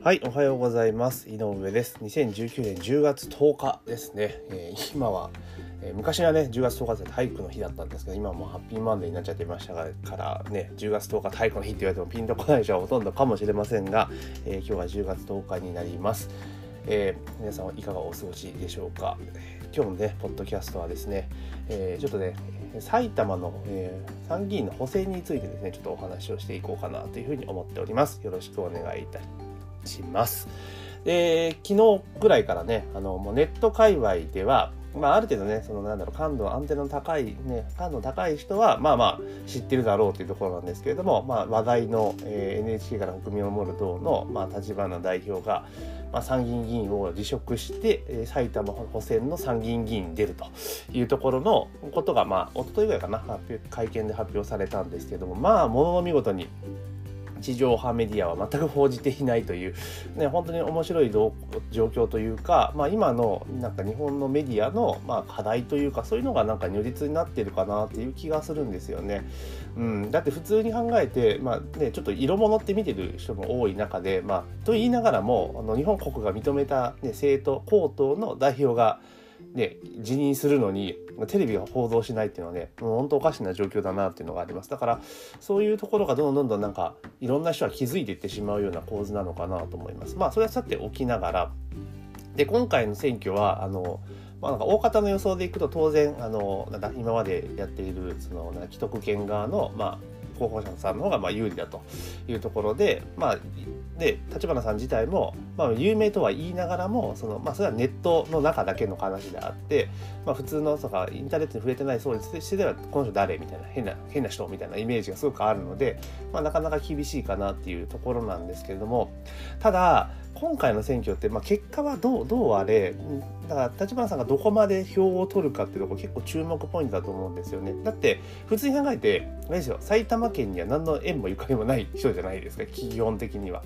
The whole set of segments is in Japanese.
はい、おはようございます。井上です。2019年10月10日ですね。えー今は、えー昔はね、10月10日って体育の日だったんですけど、今はもうハッピーマンデーになっちゃってましたからね、10月10日体育の日って言われてもピンとこない人はほとんどかもしれませんが、えー今日は10月10日になります。えー皆さんはいかがお過ごしでしょうか？今日のね、ポッドキャストはですね、えーちょっとね、埼玉の、えー参議院の補選についてですね、ちょっとお話をしていこうかなというふうに思っております。よろしくお願いいたします。で昨日ぐらいからねあのもうネット界隈では、まあ、ある程度ねそのなんだろう感度アンテナの高いね感度高い人はまあまあ知ってるだろうというところなんですけれども、まあ、話題の、えー NHK から国民を守る党の、まあ、立花代表が、まあ、参議院議員を辞職して、えー埼玉補選の参議院議員に出るというところのことが、まあ一昨日ぐらいかな会見で発表されたんですけれどもまあものの見事に地上波メディアは全く報じていないという、ね、本当に面白い状況というか、まあ、今のなんか日本のメディアのま課題というかそういうのがなんか如実になってるかなっていう気がするんですよね。うん、だって普通に考えて、まあね、ちょっと色物って見てる人も多い中で、まあ、と言いながらもあの日本国が認めた、ね、政党公党の代表がね、辞任するのにテレビが報道しないっていうのはねもう本当おかしな状況だなっていうのがあります。だからそういうところがどんどんどんどんなんかいろんな人は気づいていってしまうような構図なのかなと思います。まあそれはさておきながらで今回の選挙はあのまあ、なんか大方の予想でいくと当然あのなんだ今までやっているそのな既得権側の、まあ、候補者さんの方がまあ有利だというところで、まあ、で立花さん自体も、まあ、有名とは言いながらもその、まあ、それはネットの中だけの話であって、まあ、普通のとかインターネットに触れてないそうにしてではこの人誰みたいな変な変な人みたいなイメージがすごくあるので、まあ、なかなか厳しいかなっていうところなんですけれどもただ今回の選挙って、まあ、結果はどうどうあれだから立花さんがどこまで票を取るかっていうところ結構注目ポイントだと思うんですよねだって普通に考えてあれですよ埼玉県には何の縁もゆかりもない人じゃないですか基本的には。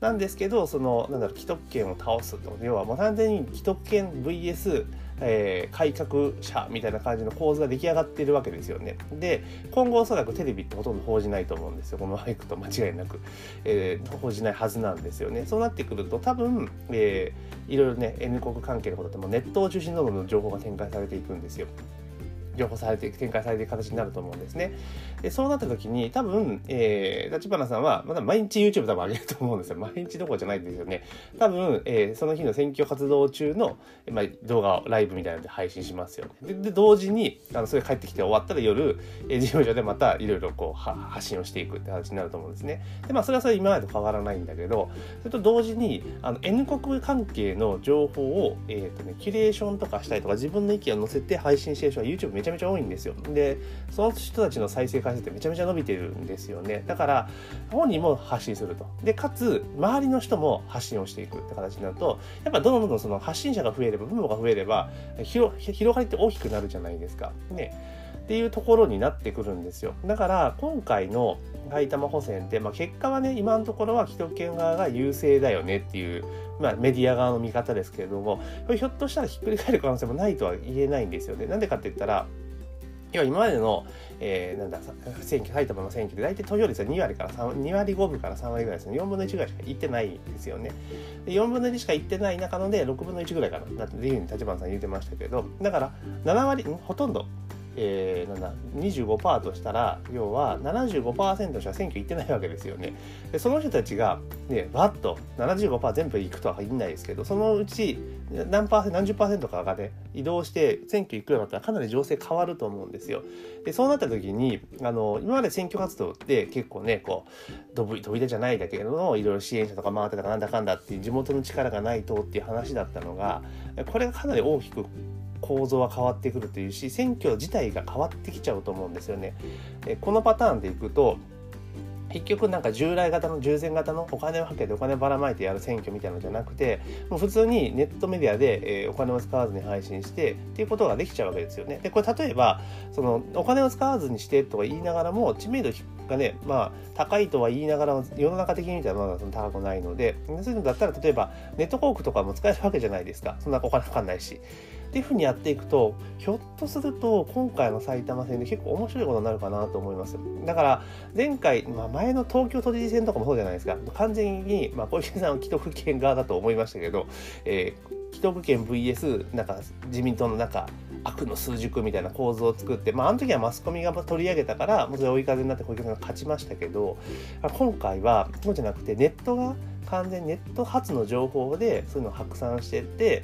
なんですけどそのなんだろう既得権を倒すと要はもう完全に既得権 VS えー改革者みたいな感じの構図が出来上がってるわけですよね。で今後おそらくテレビってほとんど報じないと思うんですよこのままいくと間違いなく、えー報じないはずなんですよね。そうなってくると多分、えーいろいろね N 国関係のことってもうネットを中心にどんどん情報が展開されていくんですよ。情報されて展開されていく形になると思うんですね。でそうなった時に多分、えー、立花さんはまだ毎日 YouTube 多分上げると思うんですよ。毎日どころじゃないんですよね。多分、えーその日の選挙活動中の、まあ、動画をライブみたいなので配信しますよね。でで同時にあのそれ帰ってきて終わったら夜、えー事務所でまたいろいろこうは発信をしていくって形になると思うんですね。でまあそれはそれ今までと変わらないんだけどそれと同時にあの N 国関係の情報を、えーとね、キュレーションとかしたりとか自分の意見を載せて配信してる人は YouTube めちゃめちゃ多いんですよ。でその人たちの再生回数ってめちゃめちゃ伸びてるんですよね。だから本人も発信すると。でかつ周りの人も発信をしていくって形になるとやっぱどんどんどんどんその発信者が増えれば分母が増えれば広広がりって大きくなるじゃないですか。ね。っていうところになってくるんですよ。だから今回の埼玉補選って、まあ、結果はね今のところは既得権側が優勢だよねっていう、まあ、メディア側の見方ですけれどもひょっとしたらひっくり返る可能性もないとは言えないんですよね。なんでかって言ったら要は今までの、えーなんだ選挙埼玉の選挙で大体投票率は2割から3 2割5分から3割ぐらいですね4分の1ぐらいしかいってないんですよねで4分の1しかいってない中ので6分の1ぐらいかなっていうふうに立花さん言ってましたけどだから7割ほとんどえー、なんだ25%としたら要は75%しか選挙行ってないわけですよね。でその人たちがねバッと75%全部行くとは言いないですけどそのうち何パーセン何十パーセントかがね移動して選挙行くようになったらかなり情勢変わると思うんですよ。でそうなった時にあの今まで選挙活動って結構ねこうどぶどび出じゃないだけれどもいろいろ支援者とか回ってたかなんだかんだっていう地元の力がないとっていう話だったのがこれがかなり大きく構造は変わってくるというし選挙自体が変わってきちゃうと思うんですよね。えこのパターンでいくと結局なんか従来型の従前型のお金をかけてお金ばらまいてやる選挙みたいなのじゃなくてもう普通にネットメディアで、えお金を使わずに配信してっていうことができちゃうわけですよね。でこれ例えばそのお金を使わずにしてとか言いながらも知名度がねまあ高いとは言いながらも世の中的に見たらまだその高くないのでそういうのだったら例えばネット広告とかも使えるわけじゃないですかそんなお金かかんないし。っていうふうにやっていくとひょっとすると今回の埼玉戦で結構面白いことになるかなと思います。だから前回、まあ、前の東京都知事選とかもそうじゃないですか。完全に、まあ、小池さんは既得権側だと思いましたけど、えー、既得権 VS なんか自民党の中悪の数軸みたいな構図を作って、まあ、あの時はマスコミが取り上げたからもうそれ追い風になって小池さんが勝ちましたけど今回はそうじゃなくてネットが完全にネット発の情報でそういうのを拡散してって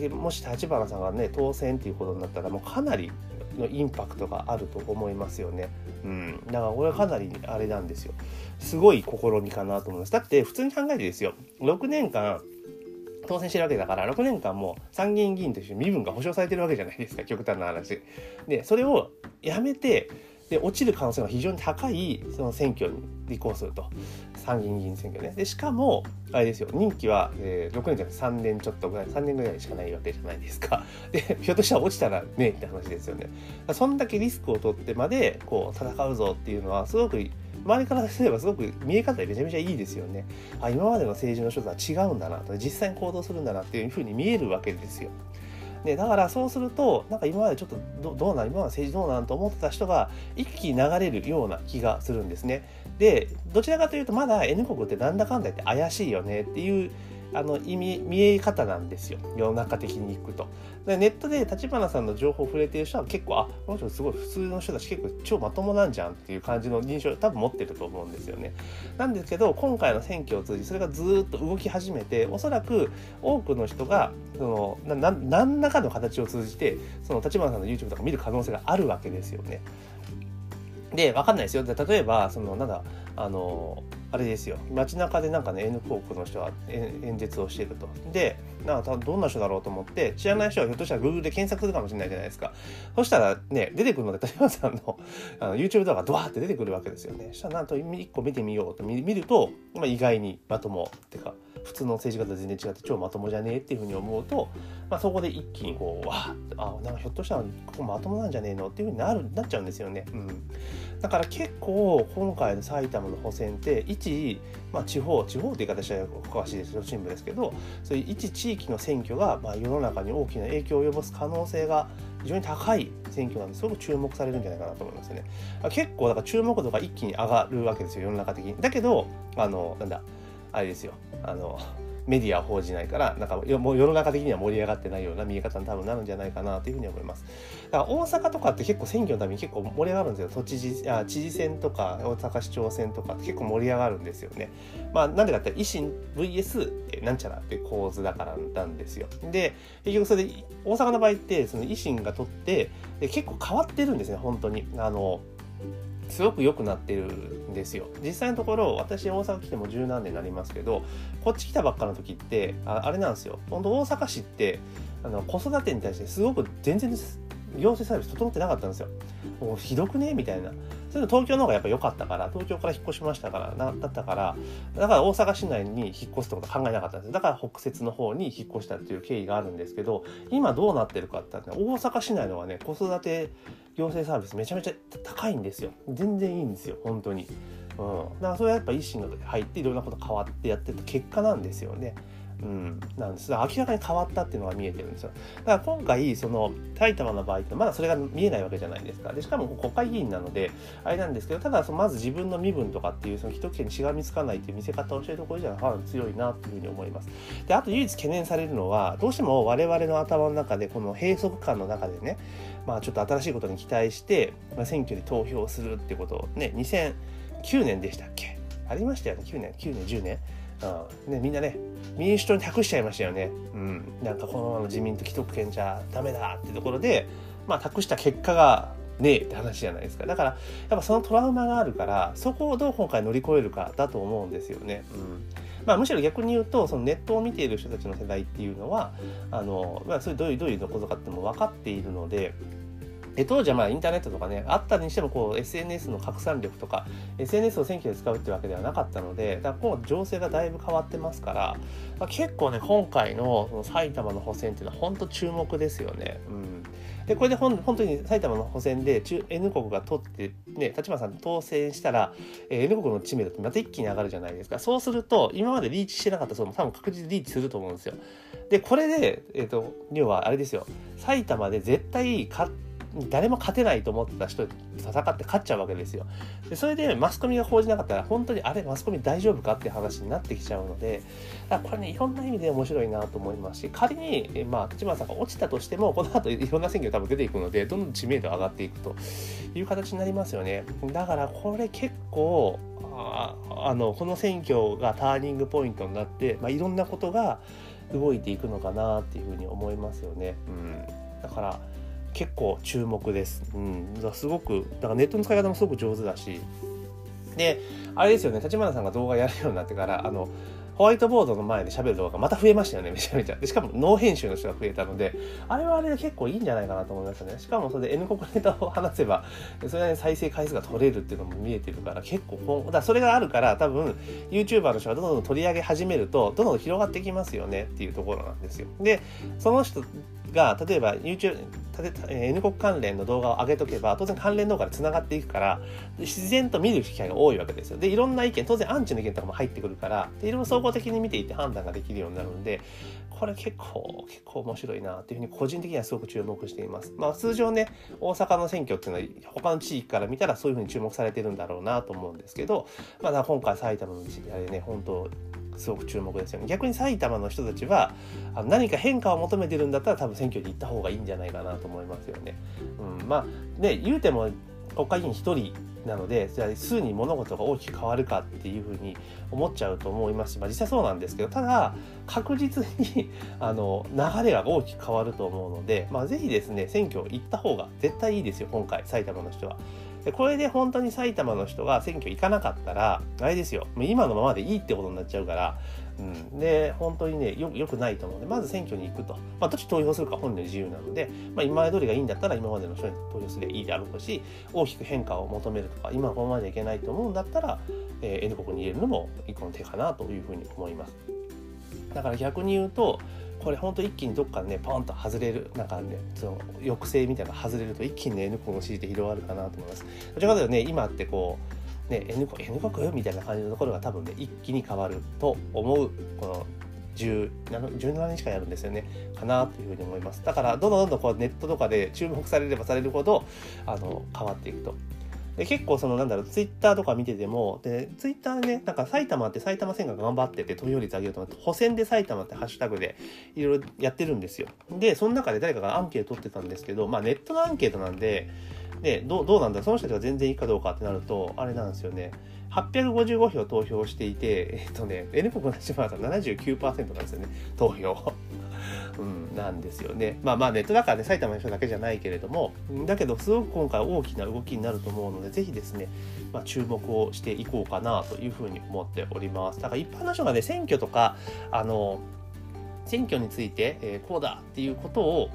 でもし立花さんがね当選っていうことになったらもうかなりのインパクトがあると思いますよね。うん。だからこれはかなりあれなんですよ。すごい試みかなと思います。だって普通に考えてですよ。6年間当選してるわけだから6年間も参議院議員として身分が保障されてるわけじゃないですか極端な話。でそれをやめてで落ちる可能性が非常に高いその選挙に立候補すると。参議院議員選挙ね。でしかもあれですよ。任期は、えー、6年じゃなくて3年ちょっとぐらい。3年ぐらいしかないわけじゃないですか。でひょっとしたら落ちたらねえって話ですよね。そんだけリスクを取ってまでこう戦うぞっていうのはすごく周りからすればすごく見え方でめちゃめちゃいいですよね。あ今までの政治の人とは違うんだなと実際に行動するんだなっていうふうに見えるわけですよ。でだからそうするとなんか今までちょっとどどうなん今まで政治どうなんと思ってた人が一気に流れるような気がするんですね。でどちらかというとまだ N 国ってなんだかんだ言って怪しいよねっていうあの意味見え方なんですよ世の中的にいくと。でネットで立花さんの情報を触れてる人は結構あこの人すごい普通の人たち結構超まともなんじゃんっていう感じの印象多分持ってると思うんですよね。なんですけど今回の選挙を通じそれがずっと動き始めておそらく多くの人がそのな何らかの形を通じてその立花さんの YouTube とか見る可能性があるわけですよね。で、わかんないですよ。で例えば、その、なんだ、あの、あれですよ。街中でなんかね、N コークの人は演説をしてると。で、なんかどんな人だろうと思って、知らない人はひょっとしたら Google で検索するかもしれないじゃないですか。そしたらね、出てくるので、立花さんのあの YouTube 動画ドワーって出てくるわけですよね。そしたらなんと1個見てみようと見ると、まあ、意外にまともってか、普通の政治家と全然違って超まともじゃねえっていうふうに思うと、まあ、そこで一気にこうわあなんかひょっとしたらここまともなんじゃねえのっていうふうになるなっちゃうんですよね。うん、だから結構今回の埼玉の補選って一、まあ、地方地方って言い方したらおかしいですよ新聞ですけどそういう一地域の選挙が、まあ、世の中に大きな影響を及ぼす可能性が非常に高い選挙なんですごく注目されるんじゃないかなと思いますよね。結構だから注目度が一気に上がるわけですよ世の中的に。だけどあのなんだあれですよ。あのメディアを報じないからなんかもう世の中的には盛り上がってないような見え方に多分なるんじゃないかなというふうに思います。だから大阪とかって結構選挙のために結構盛り上がるんですよ。都知事あ知事選とか大阪市長選とかって結構盛り上がるんですよね。まあなんでかって維新 VS なんちゃらって構図だからなんですよ。で結局それで大阪の場合ってその維新が取ってで結構変わってるんですね本当に。あのすごく良くなってるんですよ。実際のところ私大阪来ても十何年になりますけどこっち来たばっかの時ってあれなんですよ。本当大阪市ってあの子育てに対してすごく全然行政サービス整ってなかったんですよ。もうひどくね？みたいな。そういうの東京の方がやっぱ良かったから東京から引っ越しましたからなだったからだから大阪市内に引っ越すってことは考えなかったんですだから北摂の方に引っ越したっていう経緯があるんですけど今どうなってるかって大阪市内のはね子育て行政サービスめちゃめちゃ高いんですよ。全然いいんですよ本当に。うん、だからそれはやっぱ維新が入っていろんなこと変わってやってた結果なんですよね。うん、なんです。明らかに変わったっていうのが見えてるんですよ。だから今回その埼玉の場合ってまだそれが見えないわけじゃないですか。でしかも国会議員なのであれなんですけどただそのまず自分の身分とかっていうその一桁にしがみつかないっていう見せ方をしてるところじゃかなり強いなというふうに思います。であと唯一懸念されるのはどうしても我々の頭の中でこの閉塞感の中でねまあちょっと新しいことに期待して、まあ、選挙で投票するってことをね2009年でしたっけ？ありましたよね9年9年10年。うん、ね、みんなね民主党に託しちゃいましたよね、うん、なんかこのままの自民党既得権じゃダメだってところで、まあ、託した結果がねえって話じゃないですか。だからやっぱそのトラウマがあるからそこをどう今回乗り越えるかだと思うんですよね。うん。まあ、むしろ逆に言うとそのネットを見ている人たちの世代っていうのはあの、まあ、それどういうどういうことかっても分かっているのでで当時はまあインターネットとかねあったにしてもこう SNS の拡散力とか SNS を選挙で使うってうわけではなかったのでだから今情勢がだいぶ変わってますから、まあ、結構ね今回のその埼玉の補選っていうのは本当注目ですよね。うん。でこれで本当に埼玉の補選で中 N 国が取ってね立花さん当選したら、えー、N 国の知名度ってまた一気に上がるじゃないですか。そうすると今までリーチしてなかった層も多分確実にリーチすると思うんですよ。でこれで、えーと、要はあれですよ。埼玉で絶対勝って誰も勝てないと思ってた人と戦って勝っちゃうわけですよ。でそれでマスコミが報じなかったら本当にあれマスコミ大丈夫かっていう話になってきちゃうのでこれねいろんな意味で面白いなと思いますし仮にまあ立花さんが落ちたとしてもこの後いろんな選挙多分出ていくのでどんどん知名度上がっていくという形になりますよね。だからこれ結構ああのこの選挙がターニングポイントになって、まあ、いろんなことが動いていくのかなっていうふうに思いますよね。うん、だから結構注目です。うん、すごくだからネットの使い方もすごく上手だしであれですよね立花さんが動画やるようになってからあのホワイトボードの前で喋る動画また増えましたよね、めちゃめちゃ。でしかも、ノー編集の人が増えたので、あれはあれで結構いいんじゃないかなと思いましたね。しかも、それで N 国ネタを話せば、それなりに再生回数が取れるっていうのも見えてるから、結構、だそれがあるから、多分、YouTuber の人がどんどん取り上げ始めると、どんどん広がってきますよねっていうところなんですよ。で、その人が、例えば YouTube、N 国関連の動画を上げとけば当然関連動画でつながっていくから自然と見る機会が多いわけですよ。でいろんな意見当然アンチの意見とかも入ってくるからでいろいろ総合的に見ていって判断ができるようになるんでこれ結構結構面白いなっていうふうに個人的にはすごく注目しています。まあ通常ね大阪の選挙っていうのは他の地域から見たらそういうふうに注目されてるんだろうなと思うんですけどまあ今回埼玉の地域あれね本当すごく注目ですよね逆に埼玉の人たちは何か変化を求めてるんだったら多分選挙に行った方がいいんじゃないかなと思いますよね。うん、まあね言うても国会議員1人なのでじゃあ数に物事が大きく変わるかっていうふうに思っちゃうと思いますし、まあ、実際そうなんですけどただ確実にあの流れが大きく変わると思うので、まあ、ぜひですね選挙行った方が絶対いいですよ今回埼玉の人は。でこれで本当に埼玉の人が選挙行かなかったらあれですよ。今のままでいいってことになっちゃうから、うん、で本当にねよよくないと思うのでまず選挙に行くと、まあ、どっち投票するか本人の自由なので、まあ、今まで通りがいいんだったら今までの人に投票すればいいであろうし大きく変化を求めるとか今このままでいけないと思うんだったら、えー、N 国に入れるのも一個の手かなというふうに思います。だから逆に言うとこれほんと一気にどっかねポンと外れるなんかねその抑制みたいなの外れると一気にね N 国の支持って広がるかなと思います。どちらかというとね今ってこうね N 国 N 国みたいな感じのところが多分ね一気に変わると思うこの17日間やるんですよねかなというふうに思いますだからどんどんどんどんこうネットとかで注目されればされるほどあの変わっていくとで結構そのなんだろうツイッターとか見ててもでツイッターねなんか埼玉って埼玉選が頑張ってて投票率上げようと思って補選で埼玉ってハッシュタグでいろいろやってるんですよ。でその中で誰かがアンケート取ってたんですけどまあネットのアンケートなんででどうどうなんだその人たちが全然いいかどうかってなるとあれなんですよね。855票投票していてえっとね N 国の島さん79%なんですよね。投票、なんですよね。まあまあネットだからね埼玉の人だけじゃないけれどもだけどすごく今回大きな動きになると思うのでぜひですね、まあ、注目をしていこうかなというふうに思っております。だから一般の人がね選挙とかあの選挙について、えー、こうだっていうことを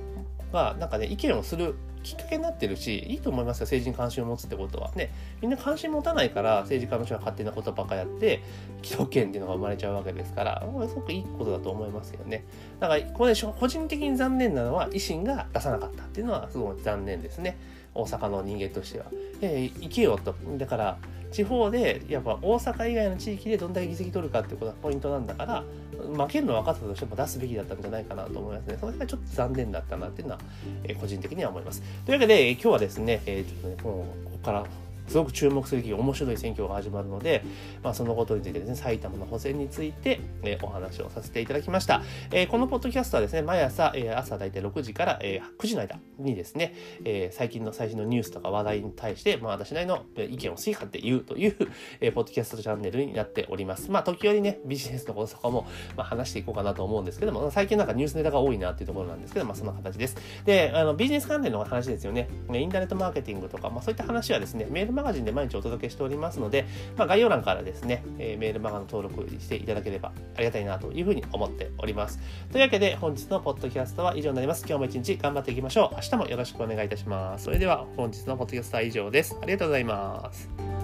まあなんかね意見をするきっかけになってるしいいと思いますよ政治に関心を持つってことは。ねみんな関心持たないから政治家の人が勝手なことばっかやって既得権っていうのが生まれちゃうわけですからすごくいいことだと思いますよね。だからこれ個人的に残念なのは維新が出さなかったっていうのはすごい残念ですね。大阪の人間としては。えー、行けよと。だから地方でやっぱ大阪以外の地域でどんだけ議席取るかっていうことがポイントなんだから負けるの分かったとしても出すべきだったんじゃないかなと思いますね。その辺がちょっと残念だったなっていうのは、えー、個人的には思います。というわけで今日はですね、えー、ちょっとねここからすごく注目すべき面白い選挙が始まるので、まあ、そのことについてですね、埼玉の補選について、えー、お話をさせていただきました。えー、このポッドキャストはですね、毎朝、えー、朝大体6時から、えー、9時の間にですね、えー、最近の最新のニュースとか話題に対して、まあ、私なりの意見を好き勝手言うという、えー、ポッドキャストチャンネルになっております。まあ、時折ね、ビジネスのこととかも、まあ、話していこうかなと思うんですけども、最近なんかニュースネタが多いなっていうところなんですけど、まあ、その形です。で、あのビジネス関連の話ですよね。インターネットマーケティングとか、まあ、そういった話はですね、メールマガジンで毎日お届けしておりますので、まあ、概要欄からですね、えー、メールマガの登録していただければありがたいなというふうに思っております。というわけで本日のポッドキャストは以上になります。今日も一日頑張っていきましょう。明日もよろしくお願いいたします。それでは本日のポッドキャストは以上です。ありがとうございます。